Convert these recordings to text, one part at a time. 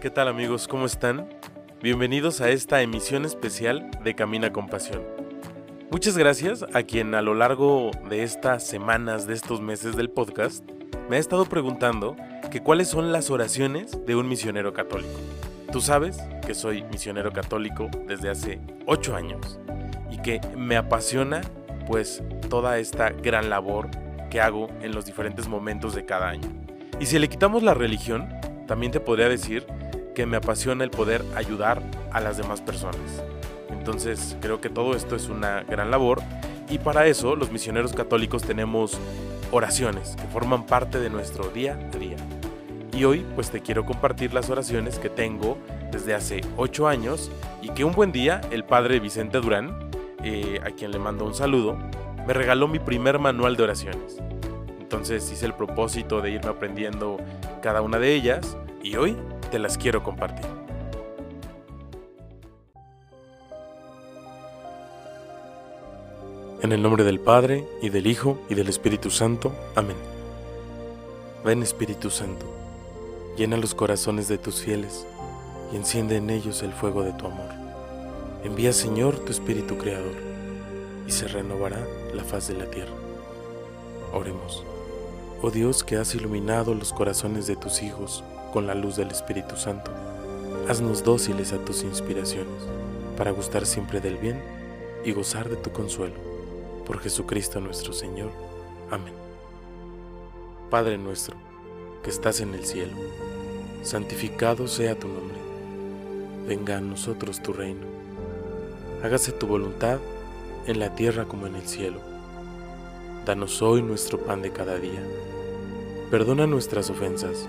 ¿Qué tal amigos? ¿Cómo están? Bienvenidos a esta emisión especial de Camina con Pasión. Muchas gracias a quien a lo largo de estas semanas, de estos meses del podcast, me ha estado preguntando que cuáles son las oraciones de un misionero católico. Tú sabes que soy misionero católico desde hace 8 años y que me apasiona pues toda esta gran labor que hago en los diferentes momentos de cada año. Y si le quitamos la religión, también te podría decir que me apasiona el poder ayudar a las demás personas. Entonces creo que todo esto es una gran labor y para eso los misioneros católicos tenemos oraciones que forman parte de nuestro día a día. Y hoy pues te quiero compartir las oraciones que tengo desde hace 8 años y que un buen día el padre Vicente Durán, eh, a quien le mando un saludo, me regaló mi primer manual de oraciones. Entonces hice el propósito de irme aprendiendo cada una de ellas y hoy te las quiero compartir. En el nombre del Padre, y del Hijo, y del Espíritu Santo. Amén. Ven Espíritu Santo, llena los corazones de tus fieles, y enciende en ellos el fuego de tu amor. Envía Señor tu Espíritu Creador, y se renovará la faz de la tierra. Oremos. Oh Dios que has iluminado los corazones de tus hijos, con la luz del Espíritu Santo. Haznos dóciles a tus inspiraciones, para gustar siempre del bien y gozar de tu consuelo. Por Jesucristo nuestro Señor. Amén. Padre nuestro, que estás en el cielo, santificado sea tu nombre. Venga a nosotros tu reino. Hágase tu voluntad en la tierra como en el cielo. Danos hoy nuestro pan de cada día. Perdona nuestras ofensas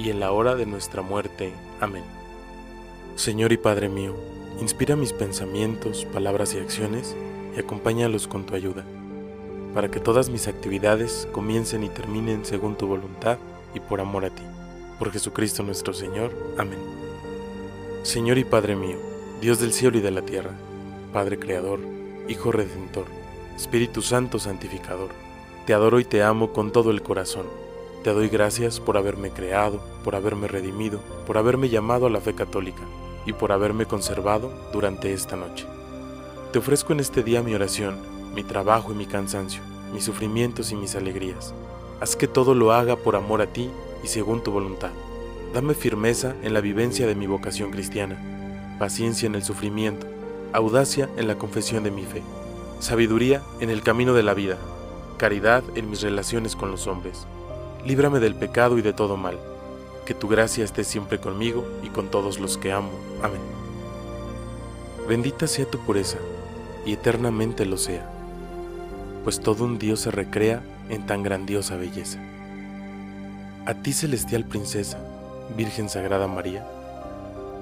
y en la hora de nuestra muerte. Amén. Señor y Padre mío, inspira mis pensamientos, palabras y acciones y acompáñalos con tu ayuda, para que todas mis actividades comiencen y terminen según tu voluntad y por amor a ti. Por Jesucristo nuestro Señor. Amén. Señor y Padre mío, Dios del cielo y de la tierra, Padre Creador, Hijo Redentor, Espíritu Santo Santificador, te adoro y te amo con todo el corazón te doy gracias por haberme creado, por haberme redimido, por haberme llamado a la fe católica y por haberme conservado durante esta noche. Te ofrezco en este día mi oración, mi trabajo y mi cansancio, mis sufrimientos y mis alegrías. Haz que todo lo haga por amor a ti y según tu voluntad. Dame firmeza en la vivencia de mi vocación cristiana, paciencia en el sufrimiento, audacia en la confesión de mi fe, sabiduría en el camino de la vida, caridad en mis relaciones con los hombres líbrame del pecado y de todo mal. Que tu gracia esté siempre conmigo y con todos los que amo. Amén. Bendita sea tu pureza, y eternamente lo sea, pues todo un Dios se recrea en tan grandiosa belleza. A ti, celestial princesa, Virgen Sagrada María,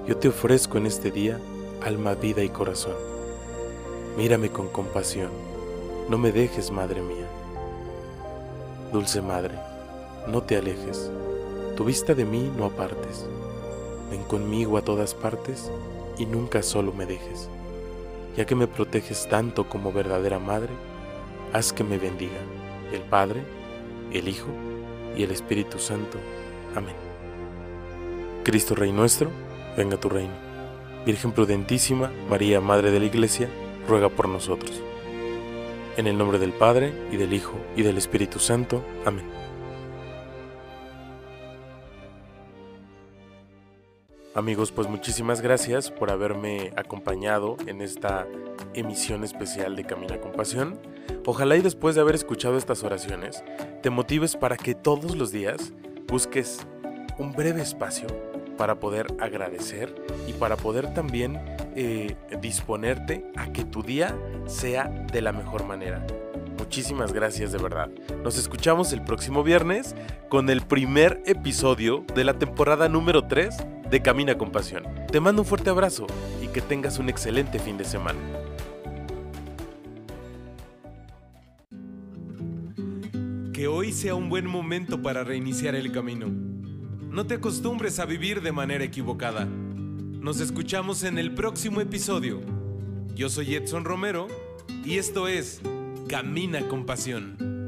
yo te ofrezco en este día alma, vida y corazón. Mírame con compasión, no me dejes, Madre mía. Dulce Madre, no te alejes, tu vista de mí no apartes. Ven conmigo a todas partes y nunca solo me dejes. Ya que me proteges tanto como verdadera madre, haz que me bendiga el Padre, el Hijo y el Espíritu Santo. Amén. Cristo Rey nuestro, venga tu reino. Virgen prudentísima, María, Madre de la Iglesia, ruega por nosotros. En el nombre del Padre, y del Hijo, y del Espíritu Santo. Amén. Amigos, pues muchísimas gracias por haberme acompañado en esta emisión especial de Camina con Pasión. Ojalá y después de haber escuchado estas oraciones, te motives para que todos los días busques un breve espacio para poder agradecer y para poder también eh, disponerte a que tu día sea de la mejor manera. Muchísimas gracias de verdad. Nos escuchamos el próximo viernes con el primer episodio de la temporada número 3 de Camina con Pasión. Te mando un fuerte abrazo y que tengas un excelente fin de semana. Que hoy sea un buen momento para reiniciar el camino. No te acostumbres a vivir de manera equivocada. Nos escuchamos en el próximo episodio. Yo soy Edson Romero y esto es Camina con Pasión.